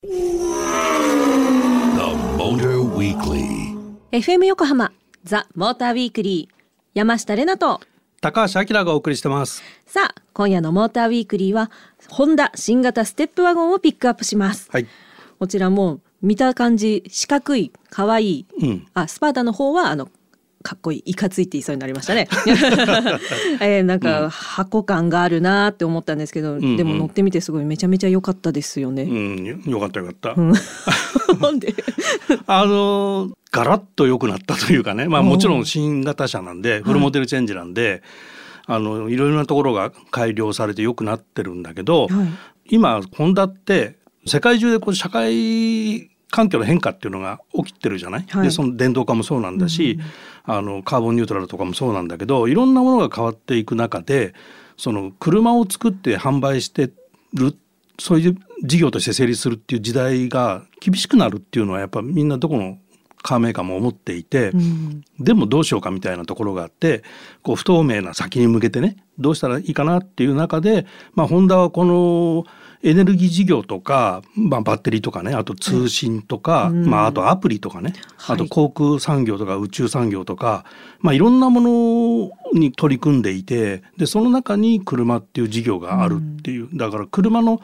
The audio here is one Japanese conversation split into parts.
Motor Weekly. FM 横浜ザ・モーターウィークリー山下れなと高橋明がお送りしてます。さあ今夜のモーターウィークリーはホンダ新型ステップワゴンをピックアップします、はい。こちらも見た感じ四角い可愛いうん。あスパーダの方はあのかっこいいいかついって言いそうになりましたね。えーなんか箱感があるなーって思ったんですけど、んでも乗ってみてすごいめちゃめちゃ良かったですよね。うん、よよかったよかった。なんで？あのーガラッと良くなったというかね、まあもちろん新型車なんで、フルモデルチェンジなんで、あのいろいろなところが改良されて良くなってるんだけど、はい。今ホンダって世界中でこう社会環境の変化っていうのが起きてるじゃない、はい。でその電動化もそうなんだし、あのカーボンニュートラルとかもそうなんだけどいろんなものが変わっていく中でその車を作って販売してるそういう事業として成立するっていう時代が厳しくなるっていうのはやっぱみんなどこのカーメーカーも思っていて、うん。でもどうしようかみたいなところがあってこう不透明な先に向けてねどうしたらいいかなっていう中で、まあ、ホンダはこのエネルギー事業とか、まあ、バッテリーとかねあと通信とか、うん。まあ、あとアプリとかね、はい。あと航空産業とか宇宙産業とか、まあ、いろんなものに取り組んでいてでその中に車っていう事業があるっていう、だから車の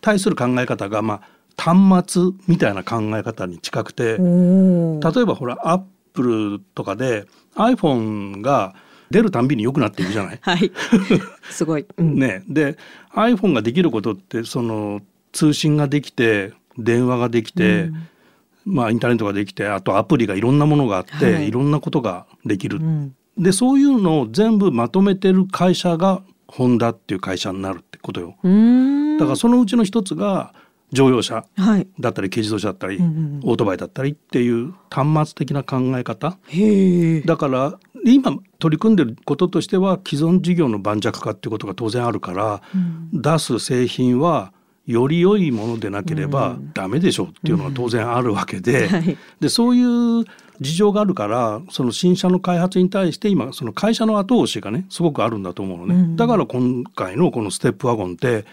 対する考え方が、まあ、端末みたいな考え方に近くて。例えばほらアップルとかで iPhone が出るたんびに良くなっていくじゃない？はい。すごい、うん。ね、で iPhone ができることってその通信ができて電話ができて、まあインターネットができてあとアプリがいろんなものがあって、はい。い、ろんなことができる。うん。でそういうのを全部まとめてる会社がホンダっていう会社になるってことよ。だからそのうちの一つが乗用車はい。だったり軽自動車だったり、うんうんオートバイだったりっていう端末的な考え方。だから今取り組んでることとしては既存事業の盤石化っていうことが当然あるから、出す製品はより良いものでなければダメでしょうっていうのが当然あるわけで, はい。でそういう事情があるからその新車の開発に対して今その会社の後押しがねすごくあるんだと思うのね、うん。だから今回のこのステップワゴンって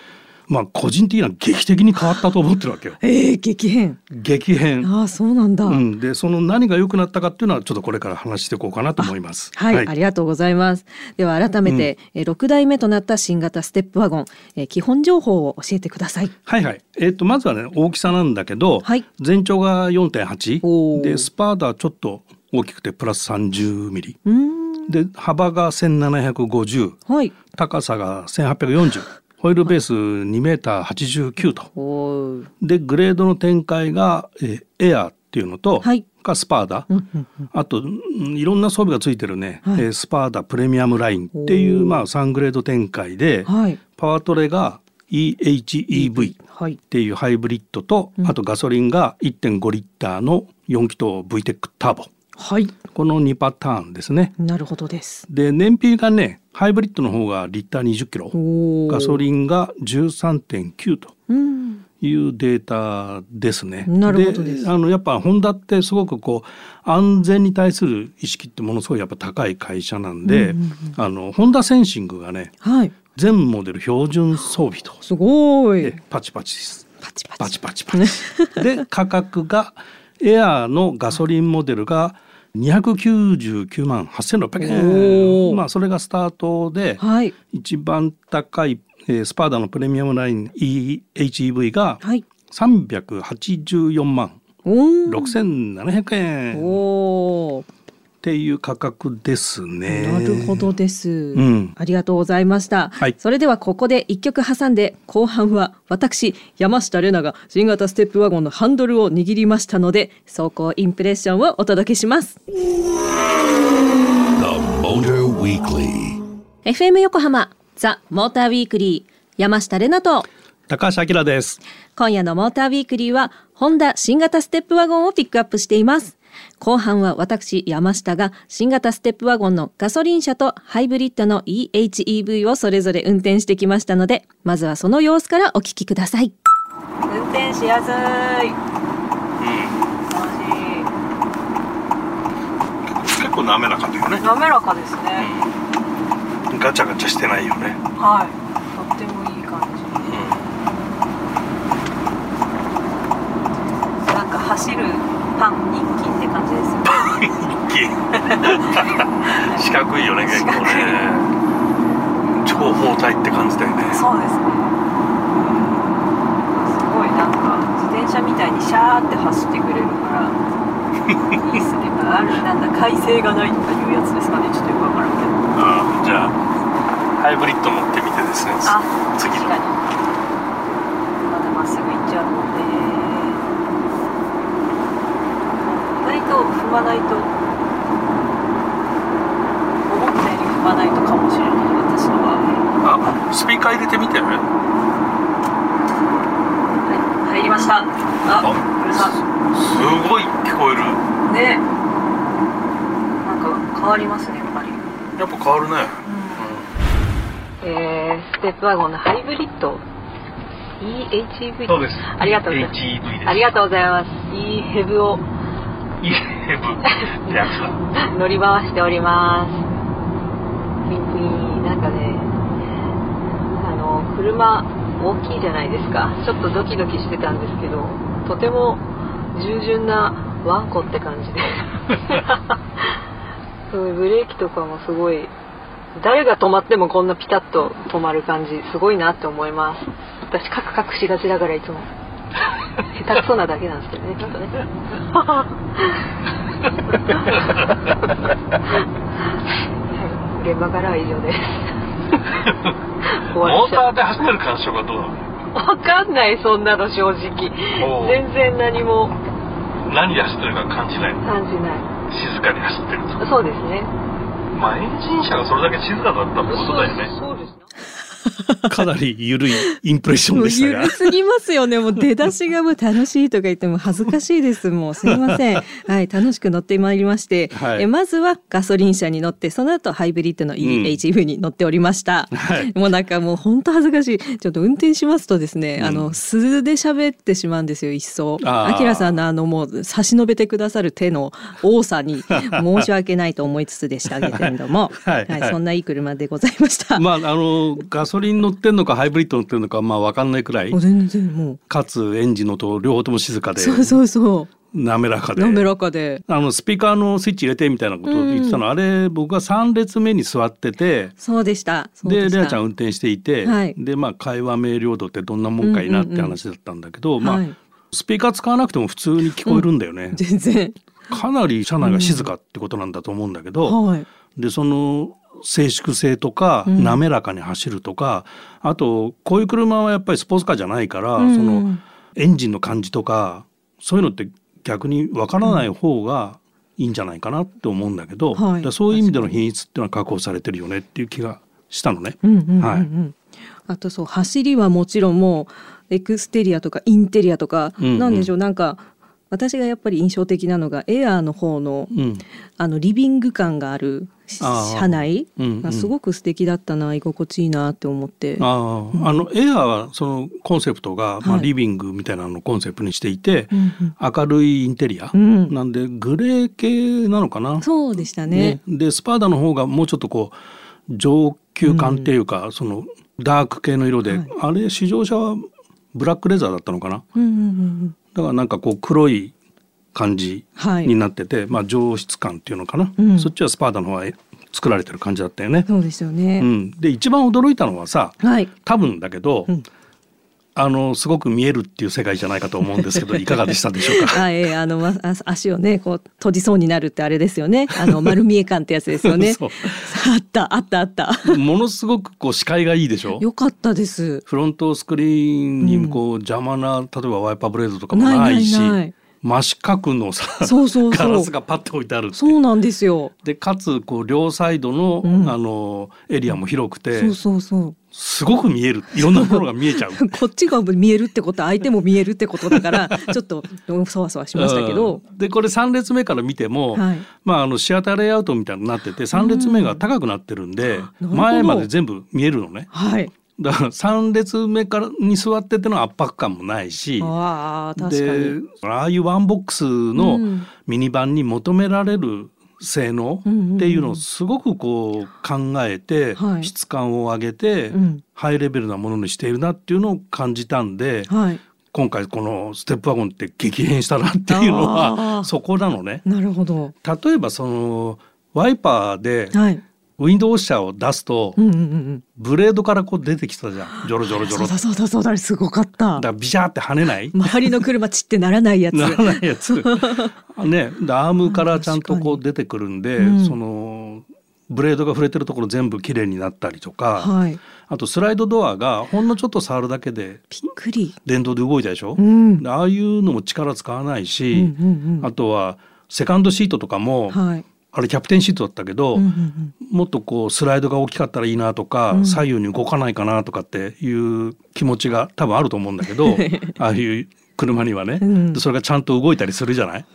まあ個人的には劇的に変わったと思ってるわけよ。えー、激変激変ああそうなんだ、うん、でその何が良くなったかっていうのはちょっとこれから話していこうかなと思います。はい、ありがとうございます。では改めて、えー6代目となった新型ステップワゴン、えー基本情報を教えてください。はいはい。えっ、とまずはね大きさなんだけど、はい。全長がお4.8ー。でスパーダはちょっと大きくてプラス30ミリ。うーん、で幅が1750はい。高さが1840ホイールベース2メーター89と。でグレードの展開が、えーエアーっていうのと、はい。がスパーダ、あとうんいろんな装備がついてるね、はい。えースパーダプレミアムラインっていうまあ3グレード展開で、はい。パワートレが EHEV はい。っ。ていうハイブリッドと、あとガソリンが1.5リッターの4気筒 VTEC ターボはい。この2パターンですね。なるほどです。で燃費がねハイブリッドの方がリッター20キロおガソリリンが13.9と。いうデータですね。なるほどですあのやっぱホンダってすごくこう安全に対する意識ってものすごいやっぱ高い会社なんで、うんうんあのホンダセンシングがねはい。全モデル標準装備とすごいで。パチパチです。パチパチ。パチパチパチ。で価格がエアーのガソリンモデルが299万8600おー。円まあそれがスタートではい。一番高い、えースパーダのプレミアムライン EHEV がはい。384万おー。6700円っおーていう価格ですね。なるほどです、んありがとうございました、はいそれではここで一曲挟んで後半は私山下れなが新型ステップワゴンのハンドルを握りましたので走行インプレッションをお届けします The Motor Weekly. FM 横浜ザ・モーターウィークリー山下れなと高橋明です。今夜のモーターウィークリーはホンダ新型ステップワゴンをピックアップしています。後半は私山下が新型ステップワゴンのガソリン車とハイブリッドの EHEV をそれぞれ運転してきましたのでまずはその様子からお聞きください。運転しやすい。結構滑らかだよね。滑らかですね、ガチャガチャしてないよね。はいとってもいい感じパン一斤って感じですよ。ね四角いよね結構ね。長方体って感じだよね。そうですね。すごいなんか自転車みたいにシャーって走ってくれるからいいっすね。あるなんだ快晴がないとかいうやつですかね。ちょっとよくわからんけど。あじゃあハイブリッド乗ってみてですね。あ次の確かにまだまっすぐ行っちゃうもんね意外と踏まないと。思ったより踏まないとかもしれない私の場合。あスピーカー入れてみて。はい入りました。あこれさすごい聞こえる。ね。なんか変わりますねやっぱり。やっぱ変わるね、えー、ステップワゴンのハイブリッド。EHEV そうです。ありがとうございます。です。ありがとうございます。EHEV をってやつだ乗り回しております。ピンピンなんかねあの車大きいじゃないですか。ちょっとドキドキしてたんですけどとても従順なワンコって感じで。ブレーキとかもすごい誰が止まってもこんなピタッと止まる感じすごいなって思います。私カクカクしがちだからいつも。下手くそなだけなんですけどねきっとねはい。現場からは以上です。モーターで走ってる感触はどう？なのわかんないそんなの正直。全然何も。何で走ってるか感じない？感じない。静かに走ってると。そうですね。まあエンジン車がそれだけ静かだったってことだよね。そうですね かなり緩いインプレッションでしたがすぎますよね。もう出だしがもう楽しいとか言っても恥ずかしいです。もうすいません。はい、楽しく乗ってまいりまして、はいえまずはガソリン車に乗って、その後ハイブリッドの EHV に乗っておりました。はいもうなんかもう本当恥ずかしい。ちょっと運転しますとですね、うんあの素で喋ってしまうんですよ。一層。あきらさんのあのもう差し伸べてくださる手の多さに 申し訳ないと思いつつでしたけれども、はいはいそんないい車でございました。まああのガソリン乗ってんのかハイブリッド乗ってるのかまあ分かんないくらい。全然もう。かつエンジンの音両方とも静かで。そうそうそう。滑らかで。滑らかで。あのスピーカーのスイッチ入れてみたいなことを言ってたの、あれ僕が3列目に座ってて。そうでした。でレアちゃん運転していて、はい。でまあ会話明瞭度ってどんなもんかいなって話だったんだけど、まあ、はい。スピーカー使わなくても普通に聞こえるんだよね、全然。かなり車内が静かってことなんだと思うんだけど、はい。でその静粛性とかうん。滑らかに走るとか、あとこういう車はやっぱりスポーツカーじゃないから、うん。そのエンジンの感じとかそういうのって逆にわからない方がいいんじゃないかなって思うんだけど、はい。そういう意味での品質っていうのは確保されてるよねっていう気がしたのね。あとそう走りはもちろんもうエクステリアとかインテリアとか、うんうん。なんでしょうなんか私がやっぱり印象的なのがエアーの方のうん。あのリビング感がある車内。うんうん。がすごく素敵だったな居心地いいなって思って。あああのエアーはそのコンセプトが、まあ、はい。リビングみたいなのをコンセプトにしていて、うんうん。明るいインテリア、うん。なんでグレー系なのかな？そうでしたね。でスパーダの方がもうちょっとこう上級感っていうか、そのダーク系の色で、はい。あれ試乗車はブラックレザーだったのかな？うんうんうんうん。だからなんかこう黒い感じはいになってて、まあ上質感っていうのかな、うんそっちはスパーダの方は作られてる感じだったよね。そうですよね。うん、で一番驚いたのはさはい。多分だけど、うんあのすごく見えるっていう世界じゃないかと思うんですけど いかがでしたでしょうか？あ、ええあの、ま、あ足をね、こう閉じそうになるってあれですよね。あの 丸見え感ってやつですよね。あった、あった、あった。ものすごくこう視界がいいでしょ？よかったです。フロントスクリーンにこう邪魔な、例えばワイパーブレードとかもないしないないない真四角のさそうそうガラスがパッと置いてあるそうなんですよ。でかつこう両サイドの,、うんあのエリアも広くてそうそうそう。すごく見える。いろんなものが見えちゃう。こっちが見えるってことは相手も見えるってことだからちょっとそわそわしましたけど、うん。でこれ3列目から見ても、はい。まあ、あのシアターレイアウトみたいになってて3列目が高くなってるんで、なるほど。前まで全部見えるのね。はい。だから3列目からに座ってての圧迫感もないしああ確かでにああいうワンボックスのうん。ミニバンに求められる性能っていうのをすごくこう考えてはい。質感を上げてうん。ハイレベルなものにしているなっていうのを感じたんではい。今回このステップワゴンって激変したなっていうのはそこなのね。なるほど。例えばそのワイパーではいウィンドウ車を出すとうんうんうんうん。ブレードからこう出てきたじゃん。ジョロジョロジョロそうだそうだそうだすごかっただからビシャーって跳ねない。周りの車ちってならないやつ。ならないやつ。ねでアームからちゃんとこう出てくるんで、うん。そのブレードが触れてるところ全部きれいになったりとか、はい。あとスライドドアがほんのちょっと触るだけでびっくり。電動で動いたでしょ、うん。でああいうのも力使わないし、うんうんうん。あとはセカンドシートとかも、はいあれキャプテンシートだったけど、うんうんうん。もっとこうスライドが大きかったらいいなとか、うん。左右に動かないかなとかっていう気持ちが多分あると思うんだけど ああいう車にはね、うん。でそれがちゃんと動いたりするじゃない？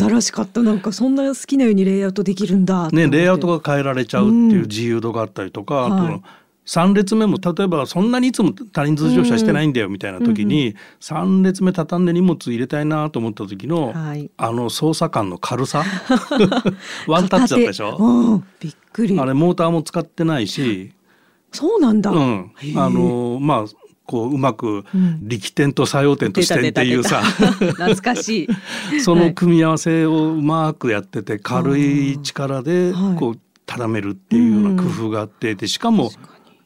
新しかった。なんかそんな好きなようにレイアウトできるんだね、レイアウトが変えられちゃうっていう自由度があったりとか、あとはい3列目も例えばそんなにいつも他人数乗車してないんだよみたいな時に、3列目畳んで荷物入れたいなと思った時の、はい。あの操作感の軽さ？ワンタッチだったでしょ？びっくり。あれモーターも使ってないし、そうなんだ、うん。あのまあこううまくうん。力点と作用点と支点っていうさ、懐かしい。その組み合わせをうまくやってて軽い力ではい。こう畳めるっていうような工夫があってでしかも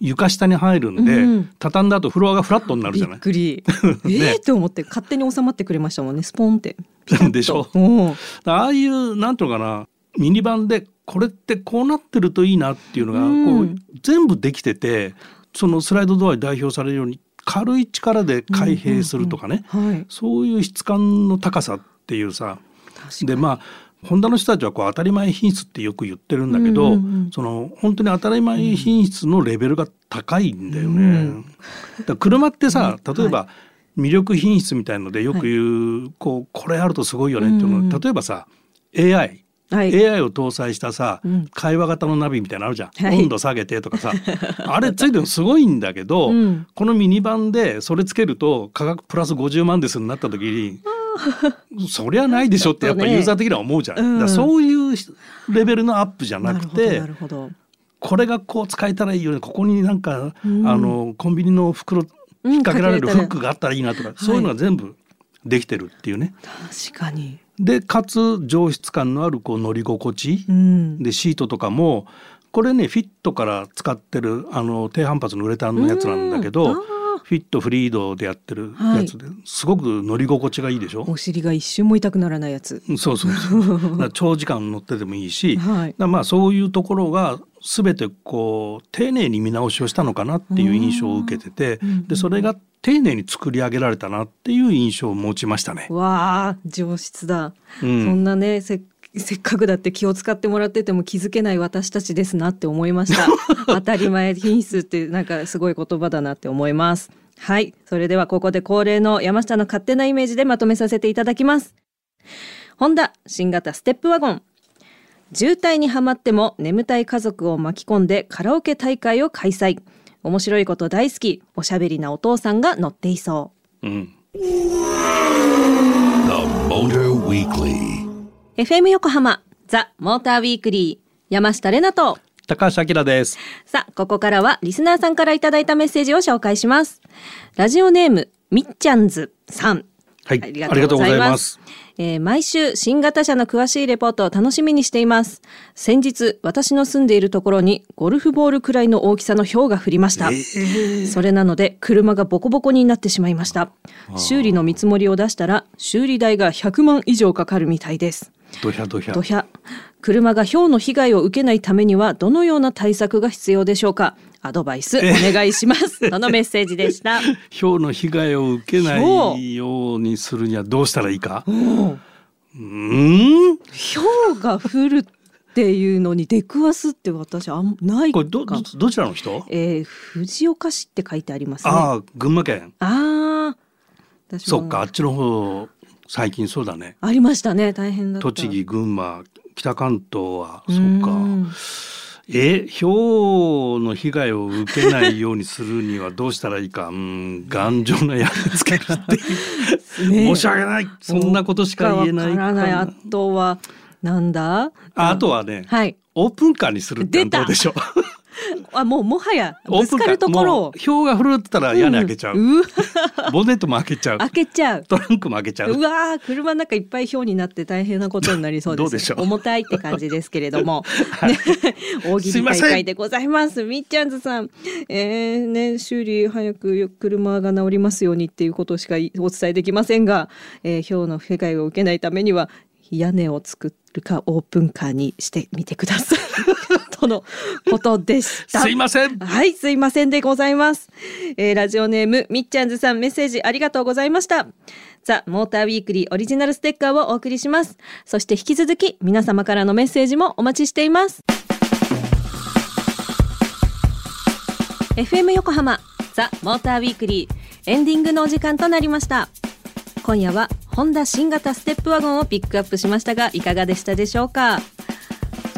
床下に入るんで、うん畳んだ後フロアがフラットになるびっじゃない？くり。ええって思って勝手に収まってくれましたもんねスポンって。でしょ？うん。ああいうなんていうのかなミニバンでこれってこうなってるといいなっていうのがうん。こう全部できててそのスライドドアに代表されるように軽い力で開閉するとかね、はい。そういう質感の高さっていうさ。でまあホンダの人たちはこう当たり前品質ってよく言ってるんだけど、うんうんうんその本当に当たり前品質のレベルが高いんだよね。うん。だ車ってさうん 例えば魅力品質みたいのでよく言う、こうこれあるとすごいよねっていうの。は、うんうん。例えばさ AI はい、AI を搭載したさ、うん。会話型のナビみたいなのあるじゃん、はい。温度下げてとかさ。あれついてるのすごいんだけど、うん。このミニバンでそれつけると価格プラス50万ですになった時に そりゃないでしょってやっぱユーザー的には思うじゃん、うん。そういうレベルのアップじゃなくてなるほどこれがこう使えたらいいよね。ここになんか、うん。あのコンビニの袋うん引っ掛けられるフックがあったらいいなとか、そういうのが全部できてるっていうね。ほど確かに。でかつ上質感のあるこう乗り心地、うん。でシートとかもこれねフィットから使ってるあの低反発のウレタンのやつなんだけど、フィットフリードでやってるやつで、すごく乗り心地がいいでしょ？お尻が一瞬も痛くならないやつ。そうそうそう。長時間乗っててもいいし、はい。らまあそういうところが全てこう丁寧に見直しをしたのかなっていう印象を受けてて、うんでそれが丁寧に作り上げられたなっていう印象を持ちましたね。わあ上質だ、うん。そんなねせせっかくだって気を使ってもらってても気づけない私たちですなって思いました。当たり前品質ってなんかすごい言葉だなって思いますはい。それではここで恒例の山下の勝手なイメージでまとめさせていただきます。ホンダ新型ステップワゴン。渋滞にはまっても眠たい家族を巻き込んでカラオケ大会を開催。面白いこと大好きおしゃべりなお父さんが乗っていそう。うん、The Motor Weekly. FM 横浜ザ・モーターウィークリー山下れなと高橋明です。さあここからはリスナーさんからいただいたメッセージを紹介します。ラジオネームみっちゃんずさん。はい、あありがとうございます。えー毎週新型車の詳しいレポートを楽しみにしています。先日私の住んでいるところにゴルフボールくらいの大きさの氷が降りました、それなので車がボコボコになってしまいました。修理の見積もりを出したら修理代が100万以上かかるみたいですドヒャドヒャド。ヒャ車が氷の被害を受けないためにはどのような対策が必要でしょうか？アドバイスお願いします そのメッセージでした？氷の被害を受けないようにするにはどうしたらいいか？うーん？氷が降るっていうのに出くわすって私あんないかこれどどどちらの人？えー、藤岡市って書いてありますねああ、群馬県。あー私もそっか、あっちの方最近そうだね。ありましたね大変だった栃木、群馬、北関東はうそっか。んえ、氷の被害を受けないようにするにはどうしたらいいか。うん、頑丈な屋根つけるって 申し訳ない。そんなことしか言えないわからないあかとはなんだ？ああとはね、はいオープンカーにするってどうでしょう。あもうもはやぶつかるところを。が降るってたら屋根開けちゃう、んうわ。ボンネットも開けちゃう。開けちゃう。トランクも開けちゃう。うわー車の中いっぱい氷になって大変なことになりそうです。どうでしょう？重たいって感じですけれども、ね、大喜利大会でございます。みっちゃんずさん、えーね、修理早く車が治りますようにっていうことしかお伝えできませんが、えー、氷の被害を受けないためには屋根を作るかオープンカーにしてみてくださいとのことでした。すいませんはい、すいませんでございます。えーラジオネームみっちゃんずさんメッセージありがとうございました。ザ・モーターウィークリーオリジナルステッカーをお送りします。そして引き続き皆様からのメッセージもお待ちしています。FM 横浜ザ・モーターウィークリーエンディングのお時間となりました。今夜はホンダ新型ステップワゴンをピックアップしましたがいかがでしたでしょうか？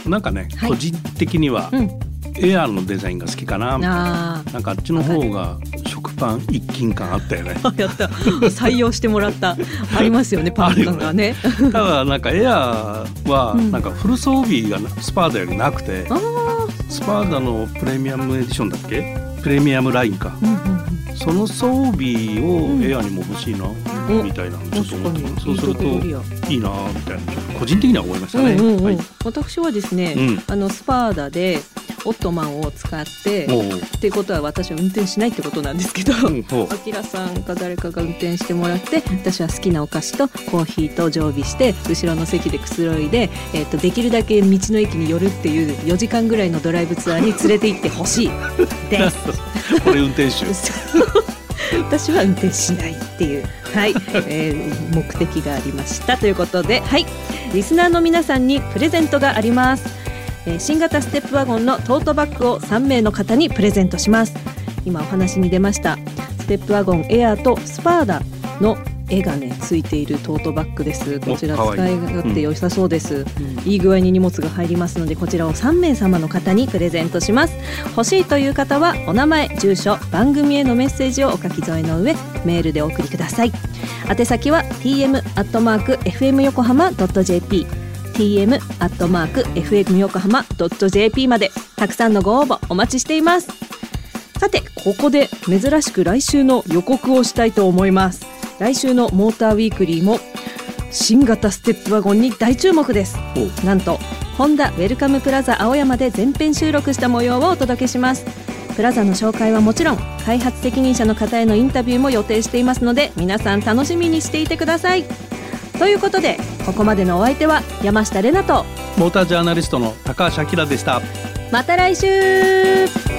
なんかね、はい。個人的にはうん、エアーのデザインが好きかな、あなんかあっちの方が食パン一斤感あったよね。あ、やった。採用してもらった。ありますよね パン感がね。ただなんかエアーはうん。なんかフル装備がスパーダよりなくて、あスパーダのプレミアムエディションだっけ？プレミアムラインか、うんうんその装備をん。エアーにも欲しいな、うんみたいなのちょっと思って確かに。そうするといいなみたいな。個人的には思いましたね、うんうんうん。はい、私はですね、うん。あのスパーダでオットマンを使ってっていうことは私は運転しないってことなんですけど。あきらさんか誰かが運転してもらって私は好きなお菓子とコーヒーと常備して後ろの席でくつろいで、えー、とできるだけ道の駅に寄るっていう4時間ぐらいのドライブツアーに連れて行ってほしい。です。これ運転手。私は運転しないっていう、はい。えー目的がありました。ということで、はい、リスナーの皆さんにプレゼントがあります、えー新型ステップワゴンのトートバッグを3名の方にプレゼントします。今お話に出ましたステップワゴンエアーとスパーダの絵がねついているトートバッグです。こちら使い勝手良さそうです、いい具合に荷物が入りますのでこちらを3名様の方にプレゼントします。欲しいという方はお名前住所番組へのメッセージをお書き添えの上メールでお送りください。宛先は tm アットマーク fm 横浜 .jp tm アットマーク fm 横浜 .jp まで。たくさんのご応募お待ちしています。さてここで珍しく来週の予告をしたいと思います。来週のモーターウィークリーも新型ステップワゴンに大注目です。お。なんとホンダウェルカムプラザ青山で全編収録した模様をお届けします。プラザの紹介はもちろん開発責任者の方へのインタビューも予定していますので皆さん楽しみにしていてくださいということでここまでのお相手は山下れなとモータージャーナリストの高橋明でした。また来週